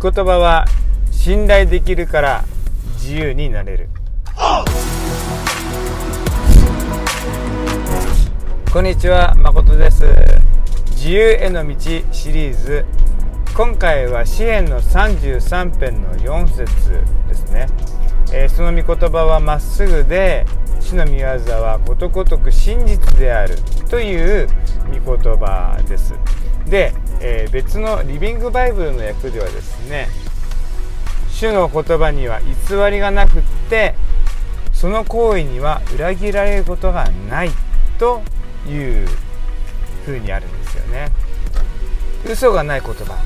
御言葉は信頼できるから自由になれる。こんにちは誠です。自由への道シリーズ。今回は詩篇の33編の4節ですね、えー、その御言葉はまっすぐで主の御業はことごとく真実であるという御言葉です。で、えー、別のリビングバイブルの訳ではですね主の言葉には偽りがなくってその行為には裏切られることがないというふうにあるんですよね。嘘がない言葉。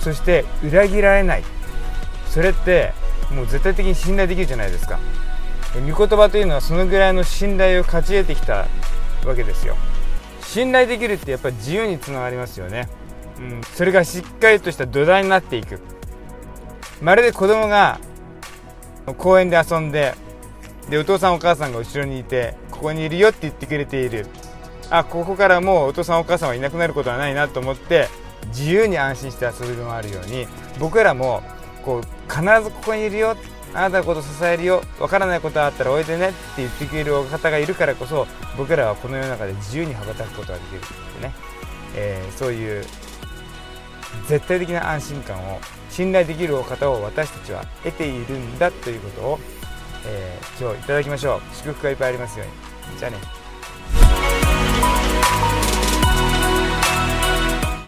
そして裏切られない。それってもう絶対的に信頼できるじゃないですか。御言葉というのはそのぐらいの信頼を勝ち得てきたわけですよ。信頼できるってやっぱり自由につながりますよね、うん、それがしっかりとした土台になっていく。まるで子供が公園で遊んででお父さんお母さんが後ろにいてここにいるよって言ってくれている。あここからもうお父さんお母さんはいなくなることはないなと思って自由に安心して遊び回るように僕らもこう必ずここにいるよあなたのこと支えるよ。わからないことがあったらおいでねって言ってくれるお方がいるからこそ僕らはこの世の中で自由に羽ばたくことができるってね、えー、そういう絶対的な安心感を信頼できるお方を私たちは得ているんだということを、えー、今日いただきましょう。祝福がいっぱいありますように。じゃあね。